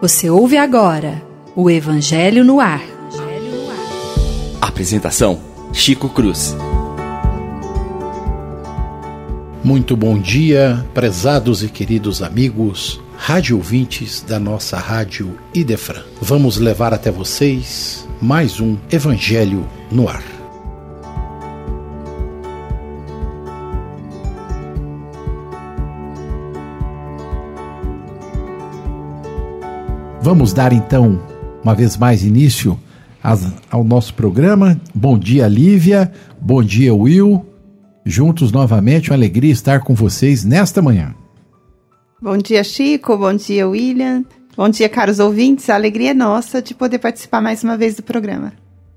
Você ouve agora o Evangelho no Ar. Apresentação: Chico Cruz. Muito bom dia, prezados e queridos amigos, rádio ouvintes da nossa rádio Idefran. Vamos levar até vocês mais um Evangelho no Ar. Vamos dar então, uma vez mais, início ao nosso programa. Bom dia, Lívia. Bom dia, Will. Juntos novamente, uma alegria estar com vocês nesta manhã. Bom dia, Chico. Bom dia, William. Bom dia, caros ouvintes. A alegria é nossa de poder participar mais uma vez do programa.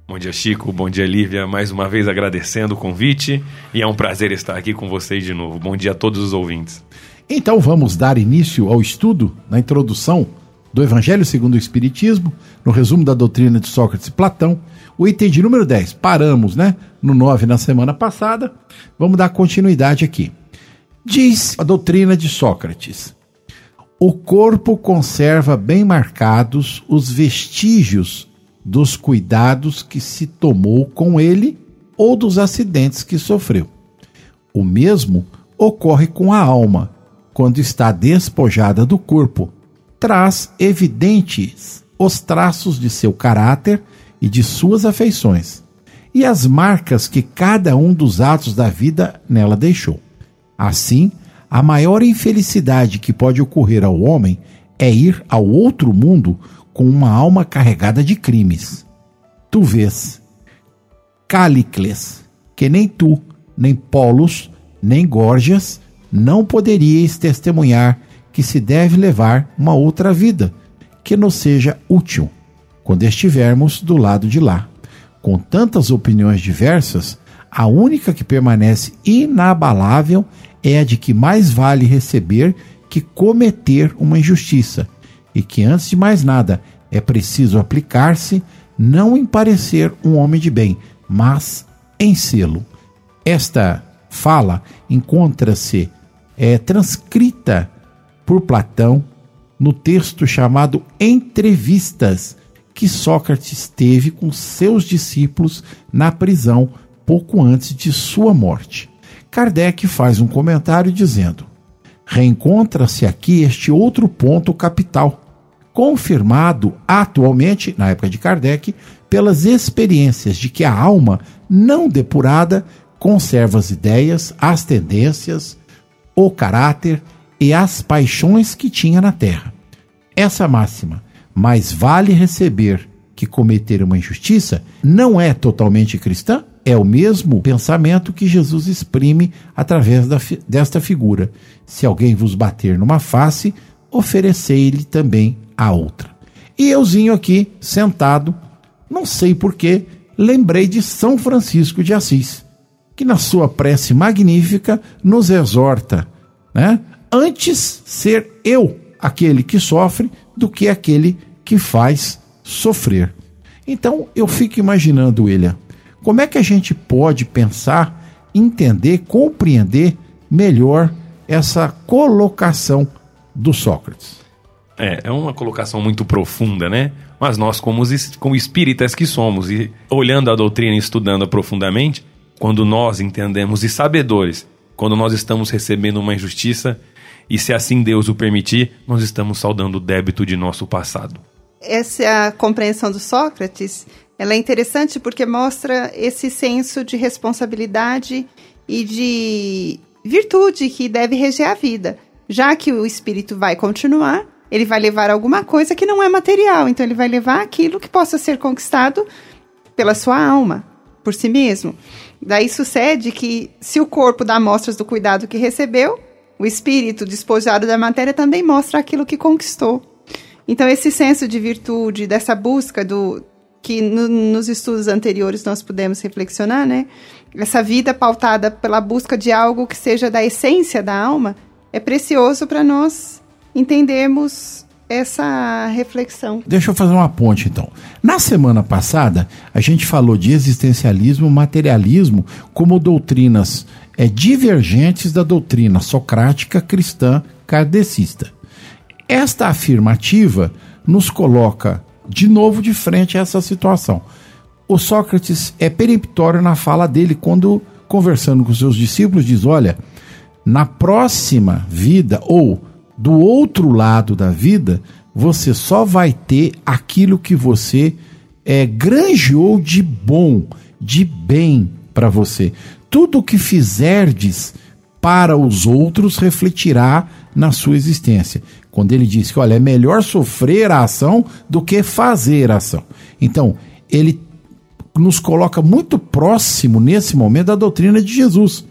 Bom dia, Chico. Bom dia, Lívia. Mais uma vez agradecendo o convite e é um prazer estar aqui com vocês de novo. Bom dia a todos os ouvintes. Então vamos dar início ao estudo, na introdução do Evangelho segundo o Espiritismo, no resumo da doutrina de Sócrates e Platão, o item de número 10. Paramos, né? No 9 na semana passada. Vamos dar continuidade aqui. Diz a doutrina de Sócrates: o corpo conserva bem marcados os vestígios dos cuidados que se tomou com ele ou dos acidentes que sofreu. O mesmo ocorre com a alma, quando está despojada do corpo traz evidentes os traços de seu caráter e de suas afeições, e as marcas que cada um dos atos da vida nela deixou. Assim, a maior infelicidade que pode ocorrer ao homem é ir ao outro mundo com uma alma carregada de crimes. Tu vês, Calicles, que nem tu, nem Polos, nem Gorgias não poderíeis testemunhar que se deve levar uma outra vida, que nos seja útil, quando estivermos do lado de lá. Com tantas opiniões diversas, a única que permanece inabalável é a de que mais vale receber que cometer uma injustiça, e que antes de mais nada é preciso aplicar-se não em parecer um homem de bem, mas em sê-lo. Esta fala encontra-se é, transcrita por Platão no texto chamado Entrevistas, que Sócrates teve com seus discípulos na prisão pouco antes de sua morte. Kardec faz um comentário dizendo: reencontra-se aqui este outro ponto capital, confirmado atualmente, na época de Kardec, pelas experiências de que a alma não depurada conserva as ideias, as tendências, o caráter e as paixões que tinha na terra. Essa máxima, mais vale receber que cometer uma injustiça, não é totalmente cristã? É o mesmo pensamento que Jesus exprime através da, desta figura. Se alguém vos bater numa face, oferecei-lhe também a outra. E euzinho aqui, sentado, não sei porquê, lembrei de São Francisco de Assis, que na sua prece magnífica nos exorta né, antes ser eu aquele que sofre do que aquele que faz sofrer. Então eu fico imaginando, William, como é que a gente pode pensar, entender, compreender melhor essa colocação do Sócrates? É, é uma colocação muito profunda, né? Mas nós, como, como espíritas que somos, e olhando a doutrina e estudando profundamente, quando nós entendemos e sabedores, quando nós estamos recebendo uma injustiça, e se assim Deus o permitir, nós estamos saudando o débito de nosso passado. Essa é compreensão do Sócrates, ela é interessante porque mostra esse senso de responsabilidade e de virtude que deve reger a vida. Já que o espírito vai continuar, ele vai levar alguma coisa que não é material, então ele vai levar aquilo que possa ser conquistado pela sua alma, por si mesmo. Daí sucede que, se o corpo dá mostras do cuidado que recebeu, o espírito despojado da matéria também mostra aquilo que conquistou. Então, esse senso de virtude, dessa busca do que no, nos estudos anteriores nós pudemos reflexionar, né? Essa vida pautada pela busca de algo que seja da essência da alma, é precioso para nós entendermos essa reflexão. Deixa eu fazer uma ponte então. Na semana passada, a gente falou de existencialismo, materialismo como doutrinas é, divergentes da doutrina socrática cristã kardecista. Esta afirmativa nos coloca de novo de frente a essa situação. O Sócrates é peremptório na fala dele quando, conversando com seus discípulos, diz: Olha, na próxima vida ou do outro lado da vida, você só vai ter aquilo que você é, granjeou de bom, de bem para você. Tudo o que fizerdes para os outros refletirá na sua existência. Quando ele diz que, olha, é melhor sofrer a ação do que fazer a ação. Então, ele nos coloca muito próximo nesse momento da doutrina de Jesus,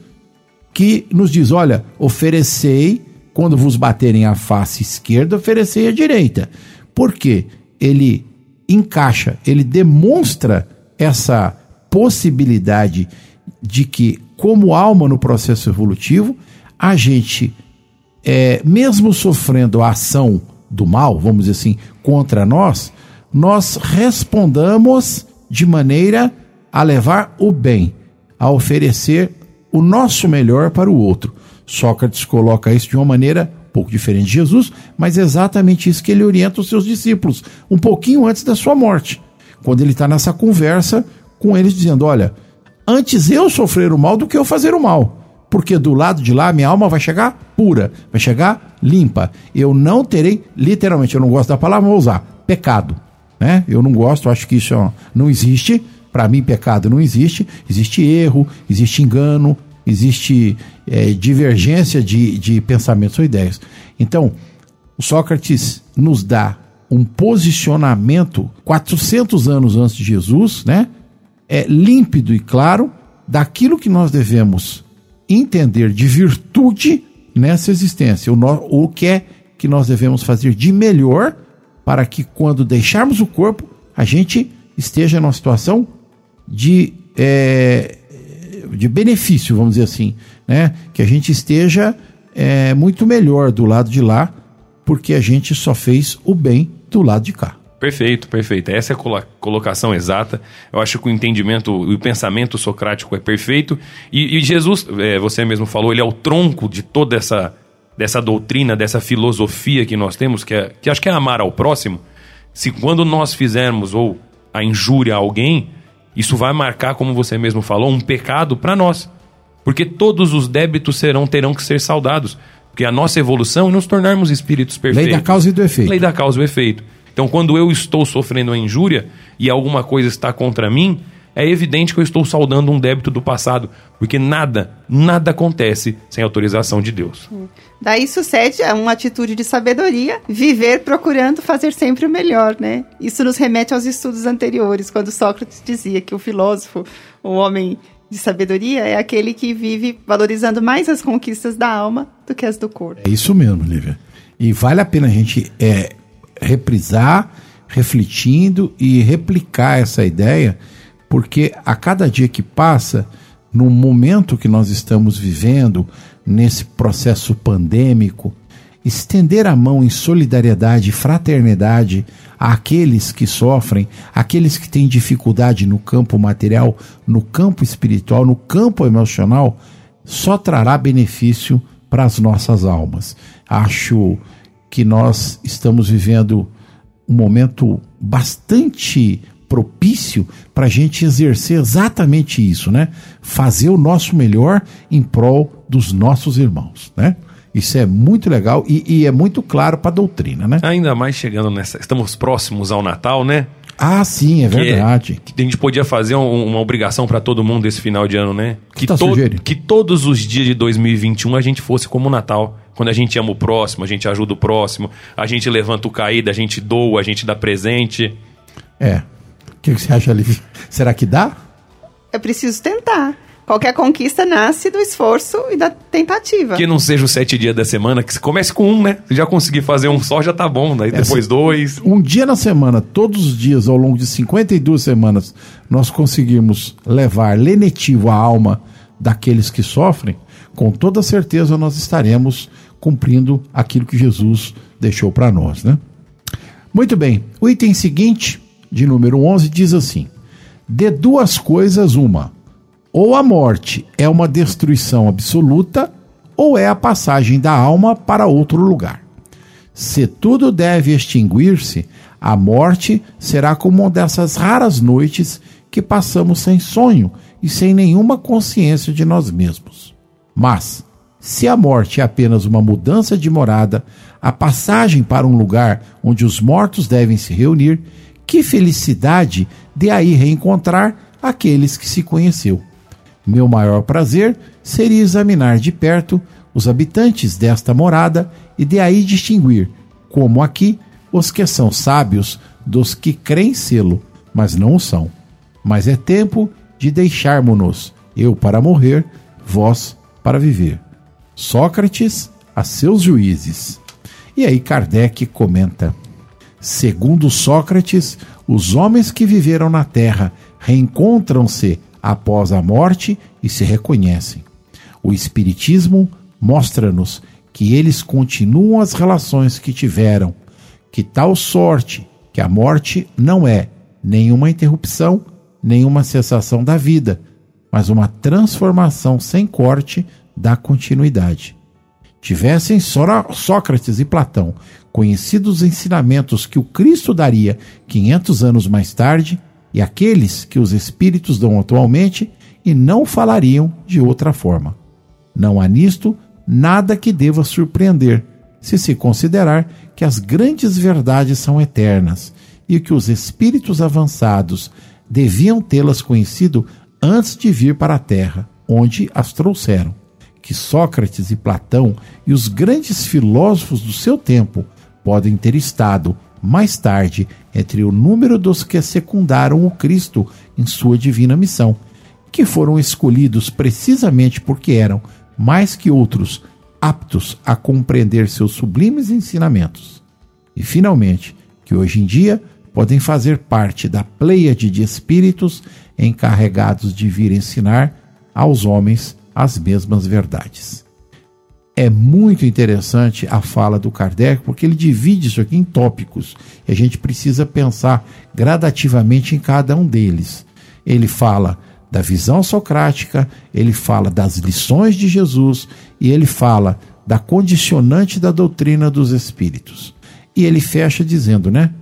que nos diz: olha, oferecei, quando vos baterem a face esquerda, oferecei a direita. Por quê? Ele encaixa, ele demonstra essa possibilidade de que, como alma no processo evolutivo, a gente, é, mesmo sofrendo a ação do mal, vamos dizer assim, contra nós, nós respondamos de maneira a levar o bem, a oferecer o nosso melhor para o outro. Sócrates coloca isso de uma maneira um pouco diferente de Jesus, mas é exatamente isso que ele orienta os seus discípulos, um pouquinho antes da sua morte, quando ele está nessa conversa com eles, dizendo: Olha, antes eu sofrer o mal do que eu fazer o mal. Porque do lado de lá minha alma vai chegar pura, vai chegar limpa. Eu não terei, literalmente, eu não gosto da palavra, vou usar, pecado né? Eu não gosto, acho que isso não existe. Para mim, pecado não existe. Existe erro, existe engano, existe é, divergência de, de pensamentos ou ideias. Então, Sócrates nos dá um posicionamento 400 anos antes de Jesus, né? É límpido e claro daquilo que nós devemos entender de virtude nessa existência, o, que é que nós devemos fazer de melhor para que quando deixarmos o corpo, a gente esteja numa situação de, é, de benefício, vamos dizer assim, né? Que a gente esteja é, muito melhor do lado de lá, porque a gente só fez o bem do lado de cá. Perfeito, perfeito. Essa é a colocação exata. Eu acho que o entendimento, o pensamento socrático é perfeito. E, e Jesus, é, você mesmo falou, ele é o tronco de toda essa dessa doutrina, dessa filosofia que nós temos, que, é, que acho que é amar ao próximo, se quando nós fizermos ou a injúria a alguém, isso vai marcar, como você mesmo falou, um pecado para nós. Porque todos os débitos serão terão que ser saudados. Porque a nossa evolução é nos tornarmos espíritos perfeitos. Lei da causa e do efeito. Lei da causa e do efeito. Então, quando eu estou sofrendo uma injúria e alguma coisa está contra mim, é evidente que eu estou saudando um débito do passado, porque nada, nada acontece sem autorização de Deus. Daí sucede a uma atitude de sabedoria, viver procurando fazer sempre o melhor, né? Isso nos remete aos estudos anteriores, quando Sócrates dizia que o filósofo, o homem de sabedoria, é aquele que vive valorizando mais as conquistas da alma do que as do corpo. É isso mesmo, Lívia. E vale a pena a gente é, reprisar, refletindo e replicar essa ideia porque a cada dia que passa, no momento que nós estamos vivendo, nesse processo pandêmico, estender a mão em solidariedade e fraternidade àqueles que sofrem, àqueles que têm dificuldade no campo material, no campo espiritual, no campo emocional, só trará benefício para as nossas almas. Acho que nós estamos vivendo um momento bastante propício para a gente exercer exatamente isso, né? Fazer o nosso melhor em prol dos nossos irmãos, né? Isso é muito legal e, e é muito claro para a doutrina, né? Ainda mais chegando nessa. Estamos próximos ao Natal, né? Ah, sim, é verdade. Que, a gente podia fazer um, uma obrigação para todo mundo esse final de ano, né? Que, tá to que todos os dias de 2021 a gente fosse como o Natal. Quando a gente ama o próximo, a gente ajuda o próximo, a gente levanta o caído, a gente doa, a gente dá presente. É, o que, você acha, Liv? Será que dá? É preciso tentar. Qualquer conquista nasce do esforço e da tentativa. Que não seja os sete dias da semana, que comece com um, né? Se já conseguir fazer um só, já tá bom. Daí Essa, depois dois. Um dia na semana, todos os dias, ao longo de 52 semanas, nós conseguimos levar lenitivo a alma daqueles que sofrem, com toda certeza nós estaremos cumprindo aquilo que Jesus deixou para nós, né? Muito bem. O item seguinte de número 11 diz assim: De duas coisas, uma. Ou a morte é uma destruição absoluta, ou é a passagem da alma para outro lugar. Se tudo deve extinguir-se, a morte será como uma dessas raras noites que passamos sem sonho e sem nenhuma consciência de nós mesmos. Mas, se a morte é apenas uma mudança de morada, a passagem para um lugar onde os mortos devem se reunir, que felicidade de aí reencontrar aqueles que se conheceu. Meu maior prazer seria examinar de perto os habitantes desta morada e de aí distinguir, como aqui, os que são sábios dos que creem sê-lo, mas não o são. Mas é tempo de deixarmos-nos, eu para morrer, vós para viver. Sócrates a seus juízes. E aí Kardec comenta: Segundo Sócrates, os homens que viveram na Terra reencontram-se após a morte e se reconhecem. O Espiritismo mostra-nos que eles continuam as relações que tiveram, que tal sorte que a morte não é nenhuma interrupção, nenhuma cessação da vida, mas uma transformação sem corte da continuidade. Tivessem Sócrates e Platão conhecido os ensinamentos que o Cristo daria 500 anos mais tarde, e aqueles que os espíritos dão atualmente, e não falariam de outra forma. Não há nisto nada que deva surpreender, se se considerar que as grandes verdades são eternas e que os espíritos avançados deviam tê-las conhecido antes de vir para a Terra, onde as trouxeram. Que Sócrates e Platão e os grandes filósofos do seu tempo podem ter estado, mais tarde, entre o número dos que secundaram o Cristo em sua divina missão, que foram escolhidos precisamente porque eram, mais que outros, aptos a compreender seus sublimes ensinamentos. E, finalmente, que hoje em dia podem fazer parte da pleiade de espíritos encarregados de vir ensinar aos homens as mesmas verdades. É muito interessante a fala do Kardec, porque ele divide isso aqui em tópicos e a gente precisa pensar gradativamente em cada um deles. Ele fala da visão socrática, ele fala das lições de Jesus e ele fala da condicionante da doutrina dos espíritos. E ele fecha dizendo, né,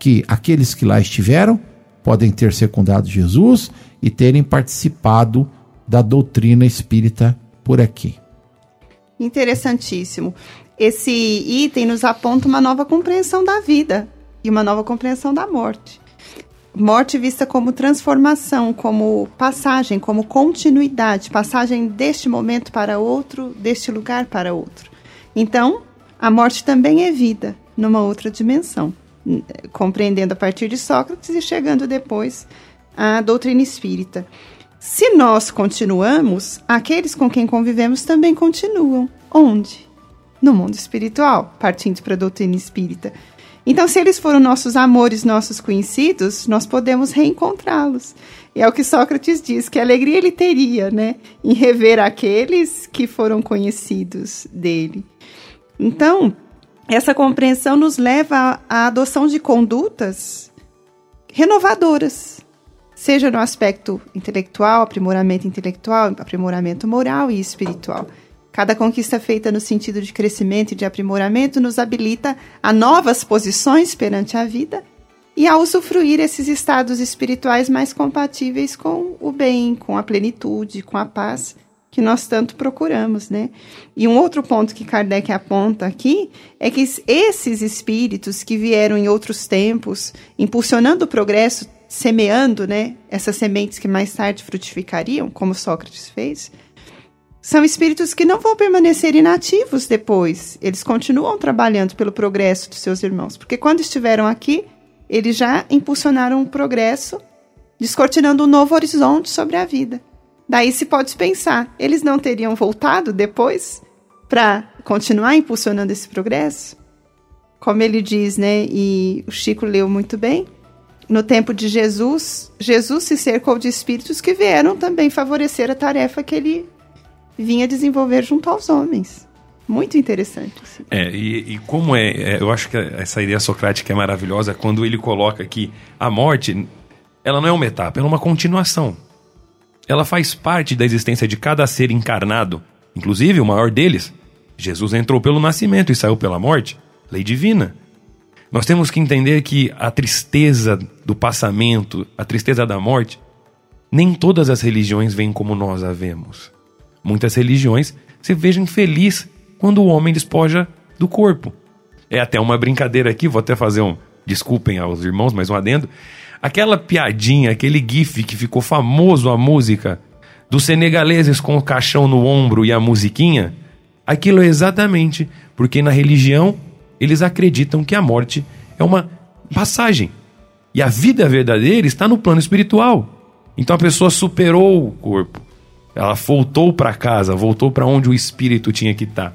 que aqueles que lá estiveram podem ter secundado Jesus e terem participado da doutrina espírita por aqui. Interessantíssimo. Esse item nos aponta uma nova compreensão da vida e uma nova compreensão da morte. Morte vista como transformação, como passagem, como continuidade, passagem deste momento para outro, deste lugar para outro. Então, a morte também é vida numa outra dimensão, compreendendo a partir de Sócrates e chegando depois à doutrina espírita. Se nós continuamos, aqueles com quem convivemos também continuam. Onde? No mundo espiritual, partindo para a doutrina espírita. Então, se eles foram nossos amores, nossos conhecidos, nós podemos reencontrá-los. E é o que Sócrates diz, que alegria ele teria, né, em rever aqueles que foram conhecidos dele. Então, essa compreensão nos leva à adoção de condutas renovadoras, seja no aspecto intelectual, aprimoramento intelectual, aprimoramento moral e espiritual. Cada conquista feita no sentido de crescimento e de aprimoramento nos habilita a novas posições perante a vida e a usufruir esses estados espirituais mais compatíveis com o bem, com a plenitude, com a paz que nós tanto procuramos, né? E um outro ponto que Kardec aponta aqui é que esses espíritos que vieram em outros tempos, impulsionando o progresso semeando, né, essas sementes que mais tarde frutificariam, como Sócrates fez, são espíritos que não vão permanecer inativos depois. Eles continuam trabalhando pelo progresso dos seus irmãos, porque quando estiveram aqui, eles já impulsionaram o progresso, descortinando um novo horizonte sobre a vida. Daí se pode pensar, eles não teriam voltado depois para continuar impulsionando esse progresso? Como ele diz, né, e o Chico leu muito bem, no tempo de Jesus, Jesus se cercou de espíritos que vieram também favorecer a tarefa que ele vinha desenvolver junto aos homens. Muito interessante. Assim. É, e, e como é, é, eu acho que essa ideia socrática é maravilhosa quando ele coloca que a morte, ela não é uma etapa, ela é uma continuação. ela faz parte da existência de cada ser encarnado, inclusive o maior deles. Jesus entrou pelo nascimento e saiu pela morte, lei divina. Nós temos que entender que a tristeza do passamento, a tristeza da morte, nem todas as religiões vêm como nós a vemos. Muitas religiões se vejam felizes quando o homem despoja do corpo. É até uma brincadeira aqui, vou até fazer um. Desculpem aos irmãos, mas um adendo. Aquela piadinha, aquele gif que ficou famoso a música dos senegaleses com o caixão no ombro e a musiquinha, aquilo é exatamente porque na religião eles acreditam que a morte é uma passagem. E a vida verdadeira está no plano espiritual. Então a pessoa superou o corpo. Ela voltou para casa, voltou para onde o espírito tinha que estar.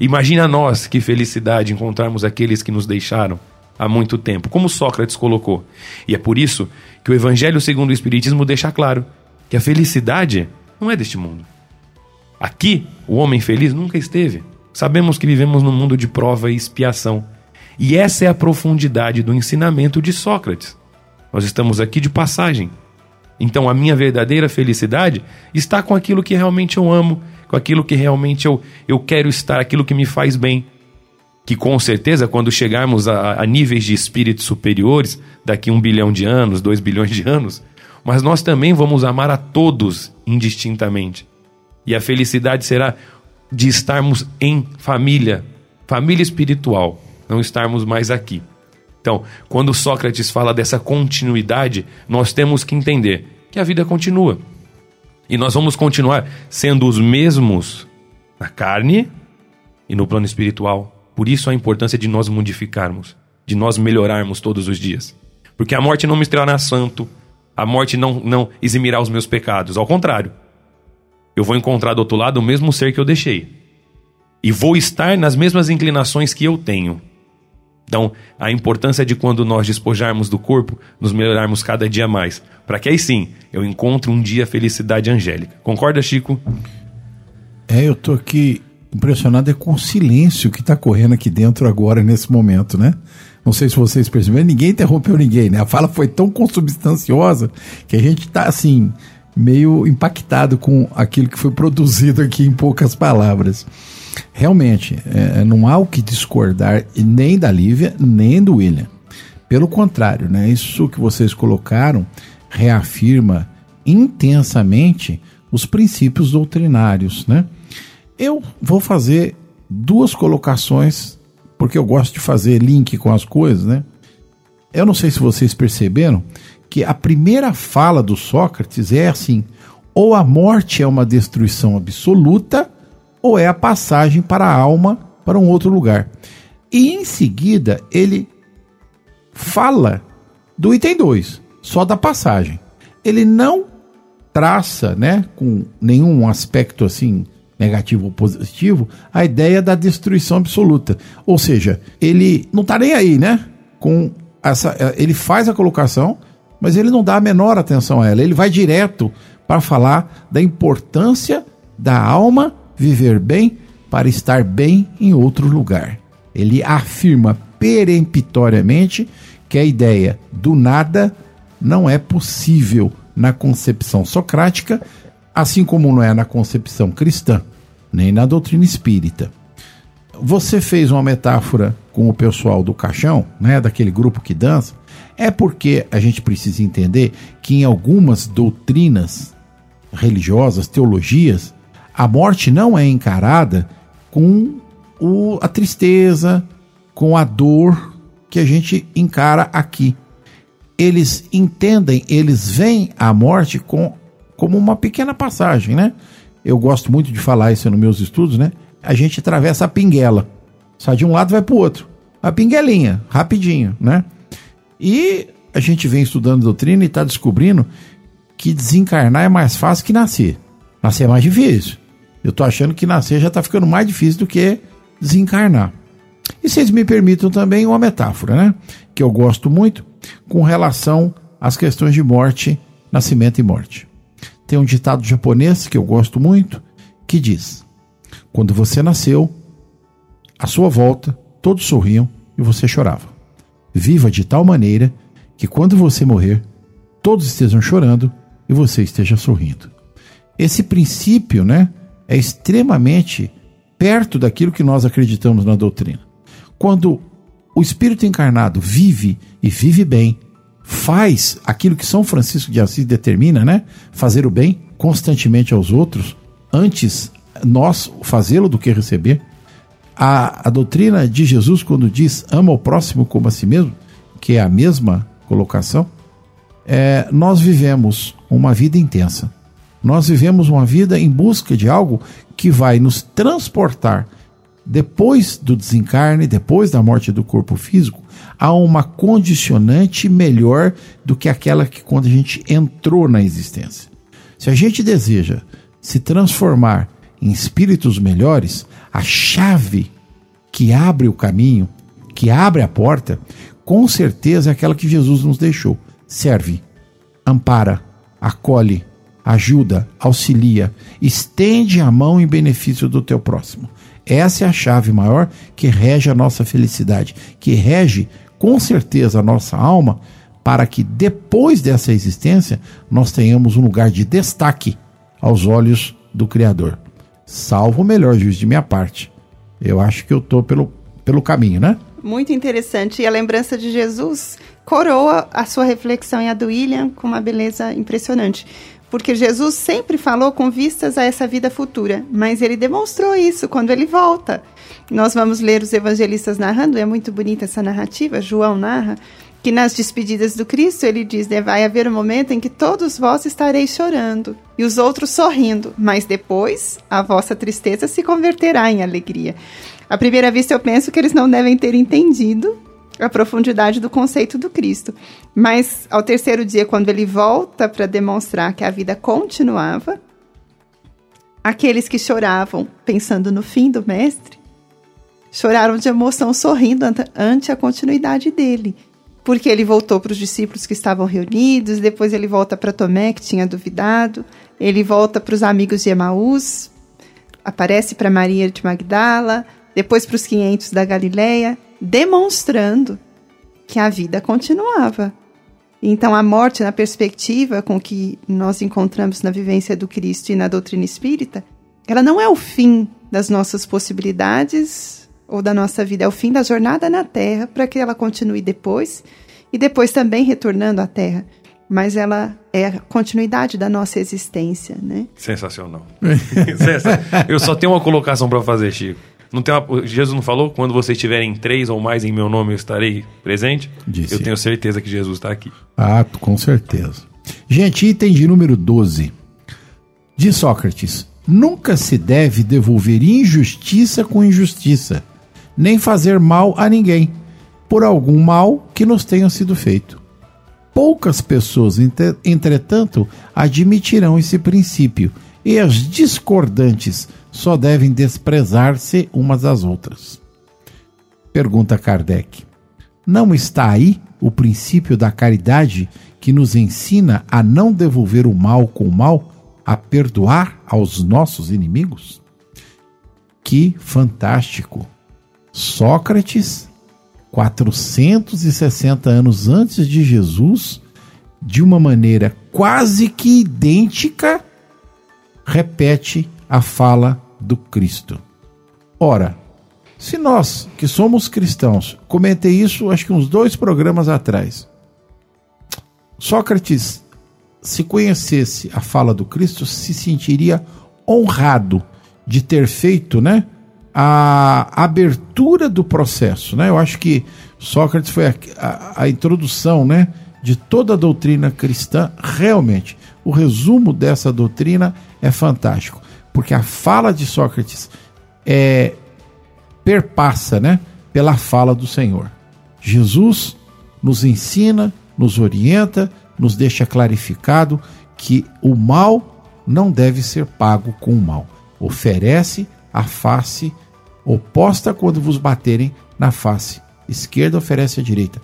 Imagina nós que felicidade encontrarmos aqueles que nos deixaram há muito tempo, como Sócrates colocou. E é por isso que o Evangelho segundo o Espiritismo deixa claro que a felicidade não é deste mundo. Aqui, o homem feliz nunca esteve. Sabemos que vivemos num mundo de prova e expiação. E essa é a profundidade do ensinamento de Sócrates. Nós estamos aqui de passagem. Então a minha verdadeira felicidade está com aquilo que realmente eu amo, com aquilo que realmente eu, eu quero estar, aquilo que me faz bem. Que com certeza, quando chegarmos a, a níveis de espíritos superiores, daqui um bilhão de anos, dois bilhões de anos, mas nós também vamos amar a todos indistintamente. E a felicidade será de estarmos em família, família espiritual, não estarmos mais aqui. Então, quando Sócrates fala dessa continuidade, nós temos que entender que a vida continua. E nós vamos continuar sendo os mesmos na carne e no plano espiritual. Por isso a importância de nós modificarmos, de nós melhorarmos todos os dias. Porque a morte não me estará santo, a morte não, não eximirá os meus pecados. Ao contrário, eu vou encontrar do outro lado o mesmo ser que eu deixei. E vou estar nas mesmas inclinações que eu tenho. Então, a importância de quando nós despojarmos do corpo, nos melhorarmos cada dia mais, para que aí sim eu encontre um dia a felicidade angélica. Concorda, Chico? É, eu tô aqui impressionado é com o silêncio que está correndo aqui dentro agora, nesse momento, né? Não sei se vocês perceberam, ninguém interrompeu ninguém, né? A fala foi tão consubstanciosa que a gente está assim, meio impactado com aquilo que foi produzido aqui em poucas palavras. Realmente, é, não há o que discordar nem da Lívia, nem do William. Pelo contrário, né, isso que vocês colocaram reafirma intensamente os princípios doutrinários. Né? Eu vou fazer duas colocações, porque eu gosto de fazer link com as coisas. Né? Eu não sei se vocês perceberam, que a primeira fala do Sócrates é assim: ou a morte é uma destruição absoluta, ou é a passagem para a alma para um outro lugar. E em seguida ele fala do item 2, só da passagem. Ele não traça, né, com nenhum aspecto assim negativo ou positivo, a ideia da destruição absoluta. Ou seja, ele não está nem aí, né, com essa ele faz a colocação mas ele não dá a menor atenção a ela. Ele vai direto para falar da importância da alma viver bem para estar bem em outro lugar. Ele afirma peremptoriamente que a ideia do nada não é possível na concepção socrática, assim como não é na concepção cristã, nem na doutrina espírita. Você fez uma metáfora com o pessoal do caixão, né, daquele grupo que dança, é porque a gente precisa entender que em algumas doutrinas religiosas, teologias, a morte não é encarada com o, a tristeza, com a dor que a gente encara aqui. Eles entendem, eles veem a morte com, como uma pequena passagem, né? Eu gosto muito de falar isso nos meus estudos, né? A gente atravessa a pinguela. Sai de um lado vai para o outro. A pinguelinha, rapidinho, né? E a gente vem estudando doutrina e está descobrindo que desencarnar é mais fácil que nascer. Nascer é mais difícil. Eu estou achando que nascer já está ficando mais difícil do que desencarnar. E vocês me permitam também uma metáfora, né? Que eu gosto muito com relação às questões de morte, nascimento e morte. Tem um ditado japonês que eu gosto muito que diz: Quando você nasceu, à sua volta, todos sorriam e você chorava. Viva de tal maneira que quando você morrer, todos estejam chorando e você esteja sorrindo. esse princípio, né, é extremamente perto daquilo que nós acreditamos na doutrina. Quando o Espírito encarnado vive e vive bem, faz aquilo que São Francisco de Assis determina, né? Fazer o bem constantemente aos outros, antes nós fazê-lo do que receber. A, a doutrina de Jesus, quando diz ama o próximo como a si mesmo, que é a mesma colocação, é, nós vivemos uma vida intensa. Nós vivemos uma vida em busca de algo que vai nos transportar depois do desencarne, depois da morte do corpo físico, a uma condicionante melhor do que aquela que quando a gente entrou na existência. Se a gente deseja se transformar em espíritos melhores, a chave que abre o caminho, que abre a porta, com certeza é aquela que Jesus nos deixou. Serve, ampara, acolhe, ajuda, auxilia, estende a mão em benefício do teu próximo. Essa é a chave maior que rege a nossa felicidade, que rege com certeza a nossa alma, para que depois dessa existência nós tenhamos um lugar de destaque aos olhos do Criador. Salvo o melhor juiz de minha parte. Eu acho que eu estou pelo, pelo caminho, né? Muito interessante. E a lembrança de Jesus coroa a sua reflexão e a do William com uma beleza impressionante porque Jesus sempre falou com vistas a essa vida futura, mas ele demonstrou isso quando ele volta. Nós vamos ler os evangelistas narrando, é muito bonita essa narrativa, João narra, que nas despedidas do Cristo ele diz: né, Vai haver um momento em que todos vós estareis chorando e os outros sorrindo, mas depois a vossa tristeza se converterá em alegria. À primeira vista, eu penso que eles não devem ter entendido a profundidade do conceito do Cristo. Mas ao terceiro dia, quando ele volta para demonstrar que a vida continuava, aqueles que choravam pensando no fim do Mestre, choraram de emoção, sorrindo ante a continuidade dele. Porque ele voltou para os discípulos que estavam reunidos, depois ele volta para Tomé, que tinha duvidado, ele volta para os amigos de Emaús, aparece para Maria de Magdala, depois para os 500 da Galileia, demonstrando que a vida continuava. Então, a morte, na perspectiva com que nós encontramos na vivência do Cristo e na doutrina espírita, ela não é o fim das nossas possibilidades ou da nossa vida, é o fim da jornada na Terra para que ela continue depois e depois também retornando à Terra. Mas ela é a continuidade da nossa existência, né? Sensacional. Eu só tenho uma colocação para fazer, Chico. Não tem uma, Jesus não falou? Quando vocês estiverem três ou mais em meu nome, eu estarei presente? Disse. Eu tenho certeza que Jesus está aqui. Ah, com certeza. Gente, item de número 12. De Sócrates: Nunca se deve devolver injustiça com injustiça, nem fazer mal a ninguém, por algum mal que nos tenha sido feito. Poucas pessoas, entretanto, admitirão esse princípio, e as discordantes só devem desprezar-se umas às outras. Pergunta Kardec: Não está aí o princípio da caridade que nos ensina a não devolver o mal com o mal, a perdoar aos nossos inimigos? Que fantástico! Sócrates, 460 anos antes de Jesus, de uma maneira quase que idêntica, repete a fala do Cristo. Ora, se nós que somos cristãos, comentei isso acho que uns dois programas atrás, Sócrates, se conhecesse a fala do Cristo, se sentiria honrado de ter feito, né, a abertura do processo, né? Eu acho que Sócrates foi a, a, a introdução, né, de toda a doutrina cristã. Realmente, o resumo dessa doutrina é fantástico porque a fala de Sócrates é perpassa, né, pela fala do Senhor. Jesus nos ensina, nos orienta, nos deixa clarificado que o mal não deve ser pago com o mal. Oferece a face oposta quando vos baterem na face esquerda, oferece a direita.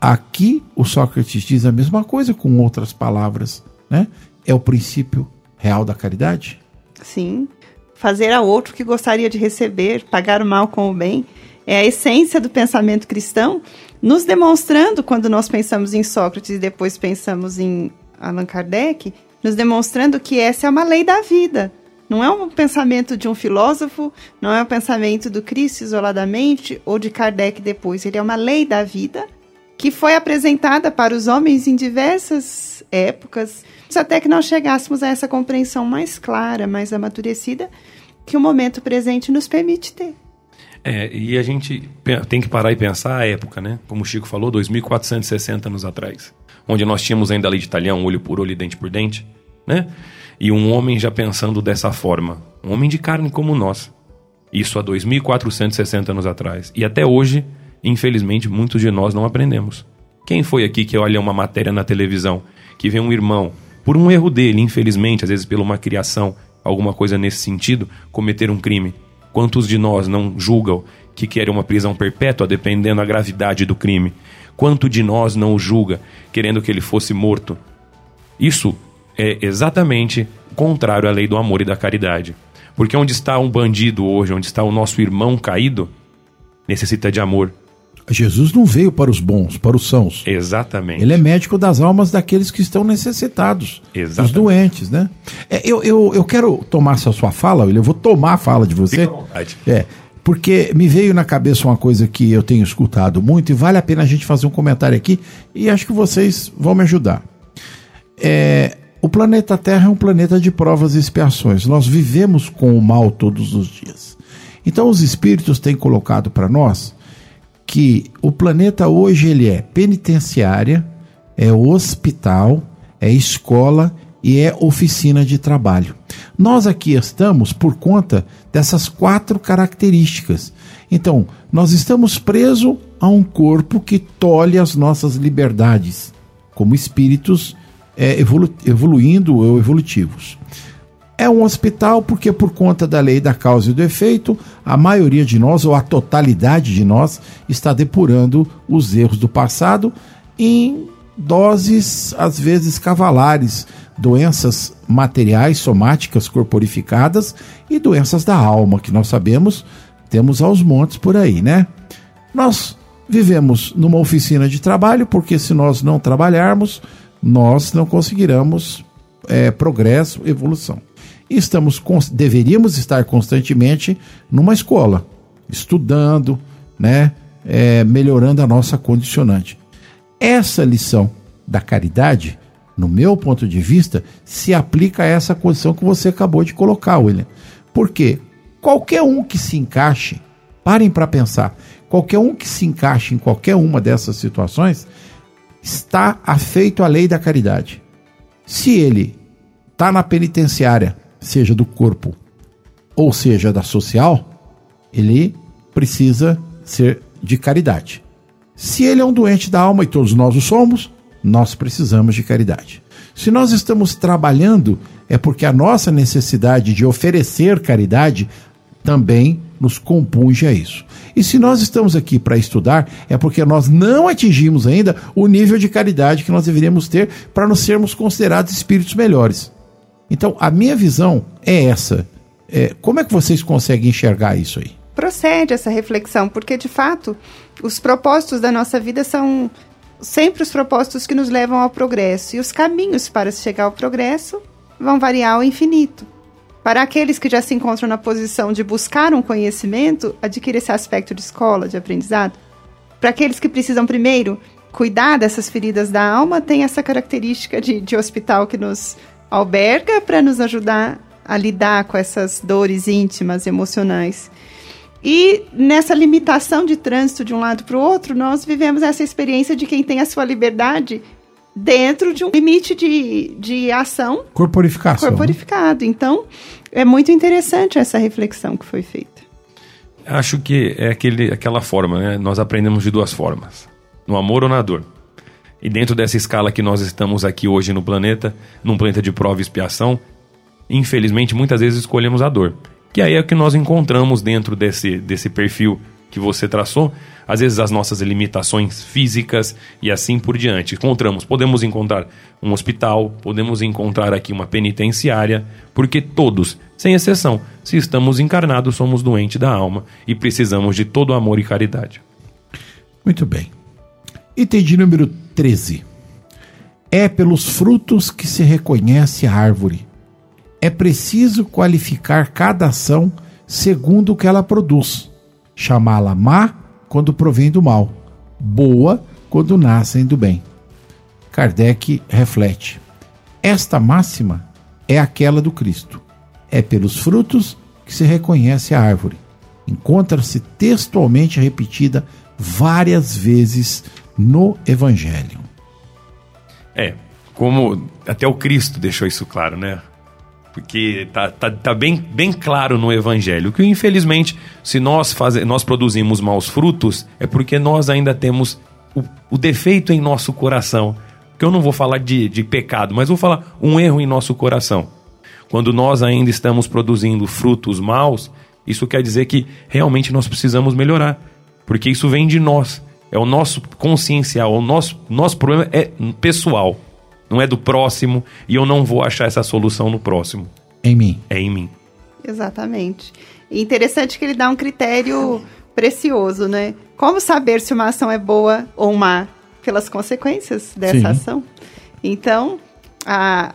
Aqui o Sócrates diz a mesma coisa com outras palavras, né? É o princípio real da caridade? Sim. Fazer a outro que gostaria de receber, pagar o mal com o bem, é a essência do pensamento cristão, nos demonstrando, quando nós pensamos em Sócrates e depois pensamos em Allan Kardec, nos demonstrando que essa é uma lei da vida. Não é um pensamento de um filósofo, não é um pensamento do Cristo isoladamente ou de Kardec depois. Ele é uma lei da vida que foi apresentada para os homens em diversas épocas, até que nós chegássemos a essa compreensão mais clara, mais amadurecida, que o momento presente nos permite ter. É, e a gente tem que parar e pensar a época, né? Como o Chico falou, 2.460 anos atrás. Onde nós tínhamos ainda a lei de talhão, olho por olho e dente por dente, né? E um homem já pensando dessa forma. Um homem de carne como nós. Isso há 2.460 anos atrás. E até hoje, infelizmente, muitos de nós não aprendemos. Quem foi aqui que olha uma matéria na televisão, que vê um irmão, por um erro dele, infelizmente, às vezes pela uma criação, alguma coisa nesse sentido, cometer um crime? Quantos de nós não julgam que querem uma prisão perpétua dependendo da gravidade do crime? Quanto de nós não o julga querendo que ele fosse morto? Isso é exatamente contrário à lei do amor e da caridade. Porque onde está um bandido hoje, onde está o nosso irmão caído, necessita de amor. Jesus não veio para os bons, para os sãos. Exatamente. Ele é médico das almas daqueles que estão necessitados, Exatamente. dos doentes, né? É, eu, eu, eu quero tomar essa sua fala, eu vou tomar a fala de você. Fica à vontade. É, porque me veio na cabeça uma coisa que eu tenho escutado muito e vale a pena a gente fazer um comentário aqui e acho que vocês vão me ajudar. É, o planeta Terra é um planeta de provas e expiações. Nós vivemos com o mal todos os dias. Então os espíritos têm colocado para nós que o planeta hoje ele é penitenciária, é hospital, é escola e é oficina de trabalho. Nós aqui estamos por conta dessas quatro características. Então, nós estamos presos a um corpo que tolhe as nossas liberdades, como espíritos é, evolu evoluindo ou evolutivos. É um hospital porque, por conta da lei da causa e do efeito, a maioria de nós, ou a totalidade de nós, está depurando os erros do passado em doses, às vezes, cavalares, doenças materiais, somáticas, corporificadas e doenças da alma, que nós sabemos temos aos montes por aí, né? Nós vivemos numa oficina de trabalho, porque se nós não trabalharmos, nós não conseguiremos é, progresso, evolução. Estamos, deveríamos estar constantemente numa escola, estudando, né, é, melhorando a nossa condicionante. Essa lição da caridade, no meu ponto de vista, se aplica a essa condição que você acabou de colocar, William. Porque qualquer um que se encaixe, parem para pensar, qualquer um que se encaixe em qualquer uma dessas situações, está afeito à lei da caridade. Se ele está na penitenciária, seja do corpo ou seja da social, ele precisa ser de caridade. Se ele é um doente da alma e todos nós o somos, nós precisamos de caridade. Se nós estamos trabalhando, é porque a nossa necessidade de oferecer caridade também nos compunge a isso. E se nós estamos aqui para estudar, é porque nós não atingimos ainda o nível de caridade que nós deveríamos ter para nos sermos considerados espíritos melhores. Então, a minha visão é essa. É, como é que vocês conseguem enxergar isso aí? Procede essa reflexão, porque de fato, os propósitos da nossa vida são sempre os propósitos que nos levam ao progresso. E os caminhos para chegar ao progresso vão variar ao infinito. Para aqueles que já se encontram na posição de buscar um conhecimento, adquire esse aspecto de escola, de aprendizado. Para aqueles que precisam primeiro cuidar dessas feridas da alma, tem essa característica de, de hospital que nos alberga para nos ajudar a lidar com essas dores íntimas, emocionais. E nessa limitação de trânsito de um lado para o outro, nós vivemos essa experiência de quem tem a sua liberdade dentro de um limite de, de ação. Corporificação. Corporificado. Então, é muito interessante essa reflexão que foi feita. Acho que é aquele, aquela forma, né? Nós aprendemos de duas formas: no amor ou na dor. E dentro dessa escala que nós estamos aqui hoje no planeta, num planeta de prova e expiação, infelizmente muitas vezes escolhemos a dor. Que aí é o que nós encontramos dentro desse, desse perfil que você traçou, às vezes as nossas limitações físicas e assim por diante. Encontramos, podemos encontrar um hospital, podemos encontrar aqui uma penitenciária, porque todos, sem exceção, se estamos encarnados, somos doentes da alma e precisamos de todo amor e caridade. Muito bem. Item de número 13. É pelos frutos que se reconhece a árvore. É preciso qualificar cada ação segundo o que ela produz, chamá-la má quando provém do mal, boa quando nascem do bem. Kardec reflete: esta máxima é aquela do Cristo. É pelos frutos que se reconhece a árvore. Encontra-se textualmente repetida várias vezes no Evangelho. É, como até o Cristo deixou isso claro, né? Porque tá, tá, tá bem, bem claro no Evangelho que, infelizmente, se nós, faz, nós produzimos maus frutos, é porque nós ainda temos o, o defeito em nosso coração. Que eu não vou falar de, de pecado, mas vou falar um erro em nosso coração. Quando nós ainda estamos produzindo frutos maus, isso quer dizer que realmente nós precisamos melhorar. Porque isso vem de nós. É o nosso consciencial, o nosso, nosso problema é pessoal não é do próximo e eu não vou achar essa solução no próximo. Em mim. É em mim. Exatamente. E interessante que ele dá um critério precioso, né? Como saber se uma ação é boa ou má? Pelas consequências dessa Sim. ação. Então,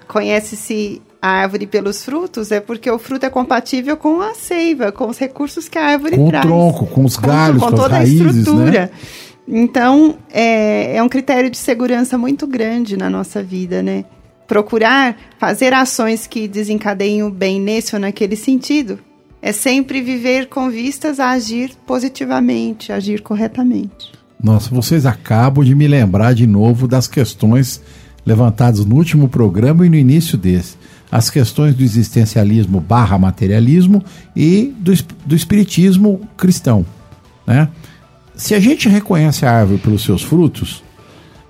conhece-se a árvore pelos frutos, é porque o fruto é compatível com a seiva, com os recursos que a árvore com traz. Com o tronco, com os galhos, com, com, com toda raízes, a estrutura. Né? Então, é, é um critério de segurança muito grande na nossa vida, né? Procurar fazer ações que desencadeiem o bem nesse ou naquele sentido é sempre viver com vistas a agir positivamente, agir corretamente. Nossa, vocês acabam de me lembrar de novo das questões levantadas no último programa e no início desse. As questões do existencialismo barra materialismo e do, do espiritismo cristão. Né? Se a gente reconhece a árvore pelos seus frutos,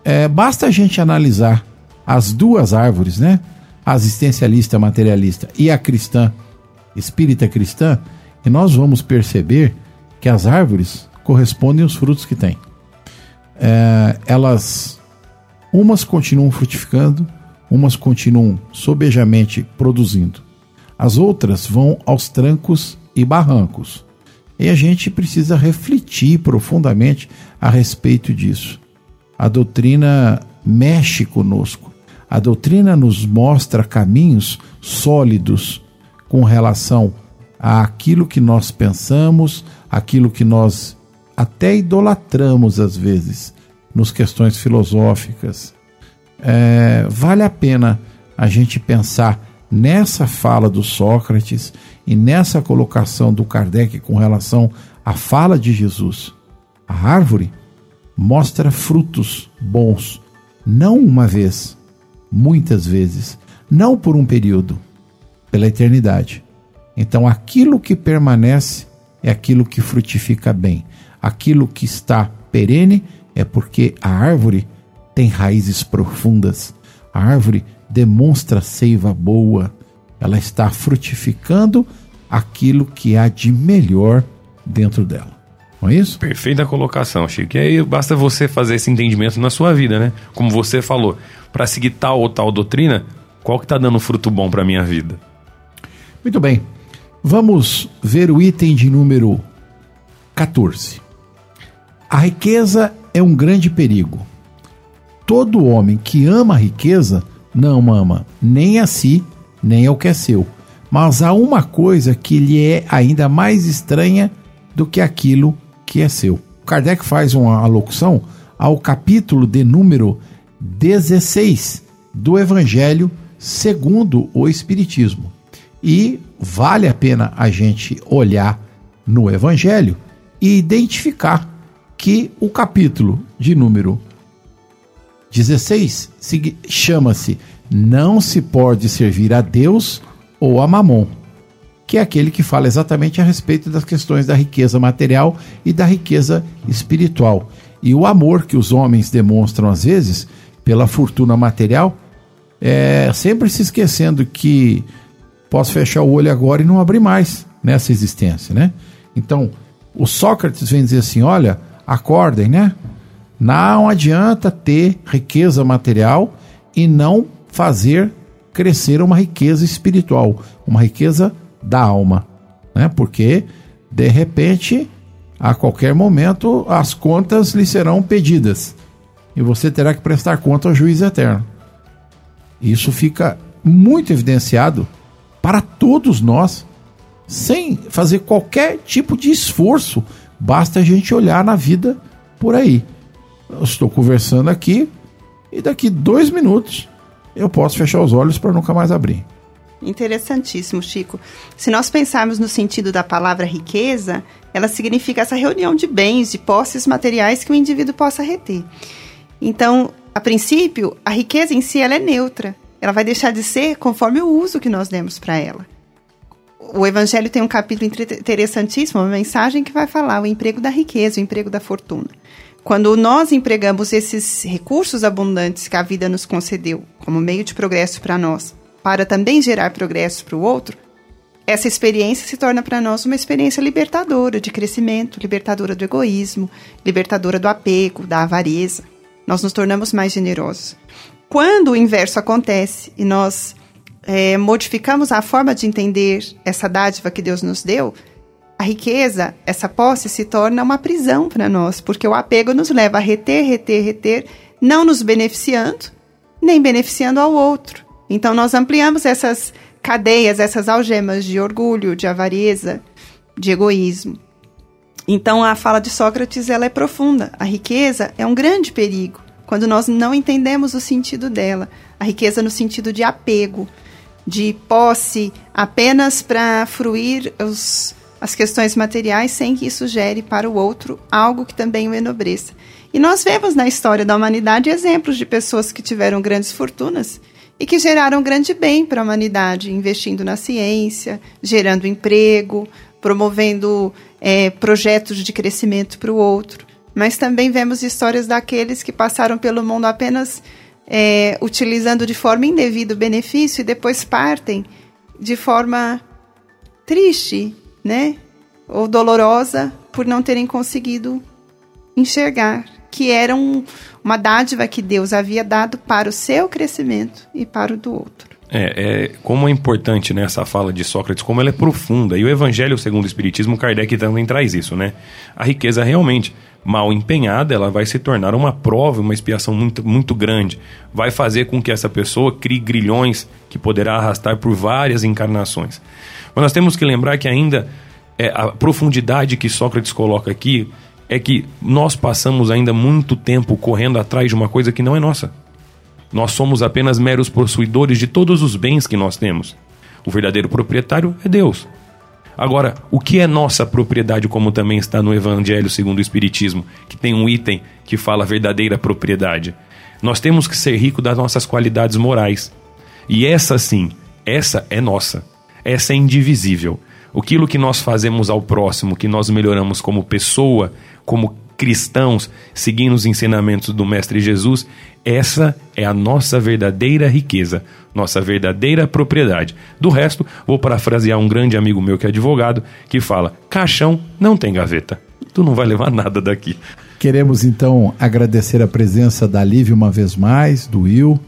é, basta a gente analisar as duas árvores, né? A existencialista materialista e a cristã, espírita cristã, e nós vamos perceber que as árvores correspondem aos frutos que têm. É, elas, umas continuam frutificando, umas continuam sobejamente produzindo. As outras vão aos trancos e barrancos. E a gente precisa refletir profundamente a respeito disso. A doutrina mexe conosco. A doutrina nos mostra caminhos sólidos com relação àquilo que nós pensamos, aquilo que nós até idolatramos às vezes, nos questões filosóficas. É, vale a pena a gente pensar nessa fala do Sócrates e nessa colocação do Kardec com relação à fala de Jesus. A árvore mostra frutos bons, não uma vez, muitas vezes, não por um período, pela eternidade. Então, aquilo que permanece é aquilo que frutifica bem. Aquilo que está perene é porque a árvore tem raízes profundas. A árvore demonstra seiva boa, ela está frutificando aquilo que há de melhor dentro dela. Não é isso? Perfeita colocação, Chico. E aí basta você fazer esse entendimento na sua vida, né? Como você falou, para seguir tal ou tal doutrina, qual que está dando fruto bom para minha vida? Muito bem. Vamos ver o item de número 14. A riqueza é um grande perigo. Todo homem que ama a riqueza não ama nem a si, nem ao que é seu. Mas há uma coisa que lhe é ainda mais estranha do que aquilo que é seu. Kardec faz uma alocução ao capítulo de número 16 do Evangelho segundo o Espiritismo. E vale a pena a gente olhar no Evangelho e identificar que o capítulo de número 16 chama-se Não se pode servir a Deus ou a Mamon, que é aquele que fala exatamente a respeito das questões da riqueza material e da riqueza espiritual. E o amor que os homens demonstram às vezes pela fortuna material, é sempre se esquecendo que posso fechar o olho agora e não abrir mais nessa existência, né? Então, o Sócrates vem dizer assim: olha, acordem, né? Não adianta ter riqueza material e não fazer crescer uma riqueza espiritual, uma riqueza da alma, né? Porque de repente, a qualquer momento, as contas lhe serão pedidas e você terá que prestar conta ao juiz eterno. Isso fica muito evidenciado para todos nós, sem fazer qualquer tipo de esforço. Basta a gente olhar na vida por aí. Eu estou conversando aqui e daqui dois minutos eu posso fechar os olhos para nunca mais abrir. Interessantíssimo, Chico. Se nós pensarmos no sentido da palavra riqueza, ela significa essa reunião de bens, de posses materiais que o indivíduo possa reter. Então, a princípio, a riqueza em si ela é neutra. Ela vai deixar de ser conforme o uso que nós demos para ela. O Evangelho tem um capítulo interessantíssimo, uma mensagem que vai falar o emprego da riqueza, o emprego da fortuna. Quando nós empregamos esses recursos abundantes que a vida nos concedeu como meio de progresso para nós, para também gerar progresso para o outro, essa experiência se torna para nós uma experiência libertadora de crescimento, libertadora do egoísmo, libertadora do apego, da avareza. Nós nos tornamos mais generosos. Quando o inverso acontece e nós é, modificamos a forma de entender essa dádiva que Deus nos deu, a riqueza, essa posse, se torna uma prisão para nós, porque o apego nos leva a reter, reter, reter, não nos beneficiando, nem beneficiando ao outro. Então, nós ampliamos essas cadeias, essas algemas de orgulho, de avareza, de egoísmo. Então, a fala de Sócrates ela é profunda. A riqueza é um grande perigo quando nós não entendemos o sentido dela. A riqueza no sentido de apego, de posse apenas para fruir os as questões materiais sem que isso gere para o outro algo que também o enobreça. E nós vemos na história da humanidade exemplos de pessoas que tiveram grandes fortunas e que geraram grande bem para a humanidade, investindo na ciência, gerando emprego, promovendo é, projetos de crescimento para o outro. Mas também vemos histórias daqueles que passaram pelo mundo apenas é, utilizando de forma indevida o benefício e depois partem de forma triste, né? Ou dolorosa por não terem conseguido enxergar que era um, uma dádiva que Deus havia dado para o seu crescimento e para o do outro. É, é, como é importante né, fala de Sócrates, como ela é profunda. E o Evangelho segundo o Espiritismo, Kardec também traz isso, né? A riqueza realmente mal empenhada, ela vai se tornar uma prova, uma expiação muito, muito grande. Vai fazer com que essa pessoa crie grilhões que poderá arrastar por várias encarnações. Mas nós temos que lembrar que ainda é, a profundidade que Sócrates coloca aqui é que nós passamos ainda muito tempo correndo atrás de uma coisa que não é nossa. Nós somos apenas meros possuidores de todos os bens que nós temos. O verdadeiro proprietário é Deus. Agora, o que é nossa propriedade, como também está no Evangelho segundo o Espiritismo, que tem um item que fala verdadeira propriedade? Nós temos que ser ricos das nossas qualidades morais. E essa sim, essa é nossa. Essa é indivisível. Aquilo que nós fazemos ao próximo, que nós melhoramos como pessoa, como cristãos, seguindo os ensinamentos do Mestre Jesus, essa é a nossa verdadeira riqueza, nossa verdadeira propriedade. Do resto, vou parafrasear um grande amigo meu que é advogado, que fala: caixão não tem gaveta. Tu não vai levar nada daqui. Queremos então agradecer a presença da Lívia uma vez mais, do Will,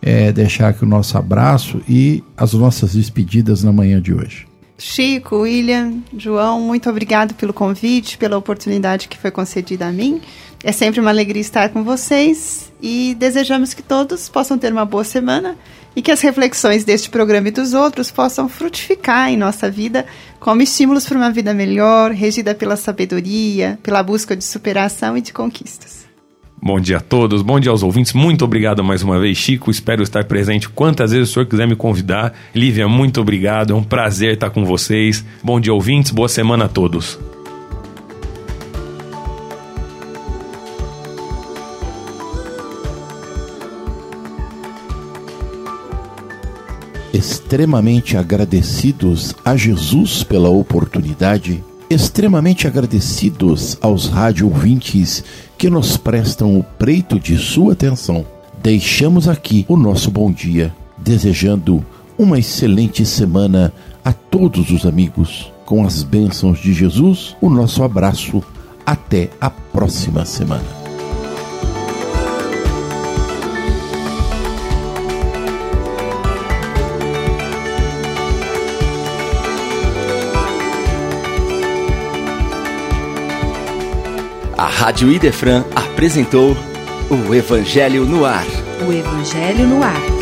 é, deixar aqui o nosso abraço e as nossas despedidas na manhã de hoje. Chico, William, João, muito obrigado pelo convite, pela oportunidade que foi concedida a mim. É sempre uma alegria estar com vocês e desejamos que todos possam ter uma boa semana e que as reflexões deste programa e dos outros possam frutificar em nossa vida como estímulos para uma vida melhor, regida pela sabedoria, pela busca de superação e de conquistas. Bom dia a todos, bom dia aos ouvintes. Muito obrigado mais uma vez, Chico. Espero estar presente quantas vezes o senhor quiser me convidar. Lívia, muito obrigado. É um prazer estar com vocês. Bom dia, ouvintes. Boa semana a todos. Extremamente agradecidos a Jesus pela oportunidade extremamente agradecidos aos rádio ouvintes que nos prestam o preito de sua atenção. Deixamos aqui o nosso bom dia, desejando uma excelente semana a todos os amigos. Com as bênçãos de Jesus, o nosso abraço. Até a próxima semana. A Rádio Idefran apresentou o Evangelho no Ar. O Evangelho no Ar.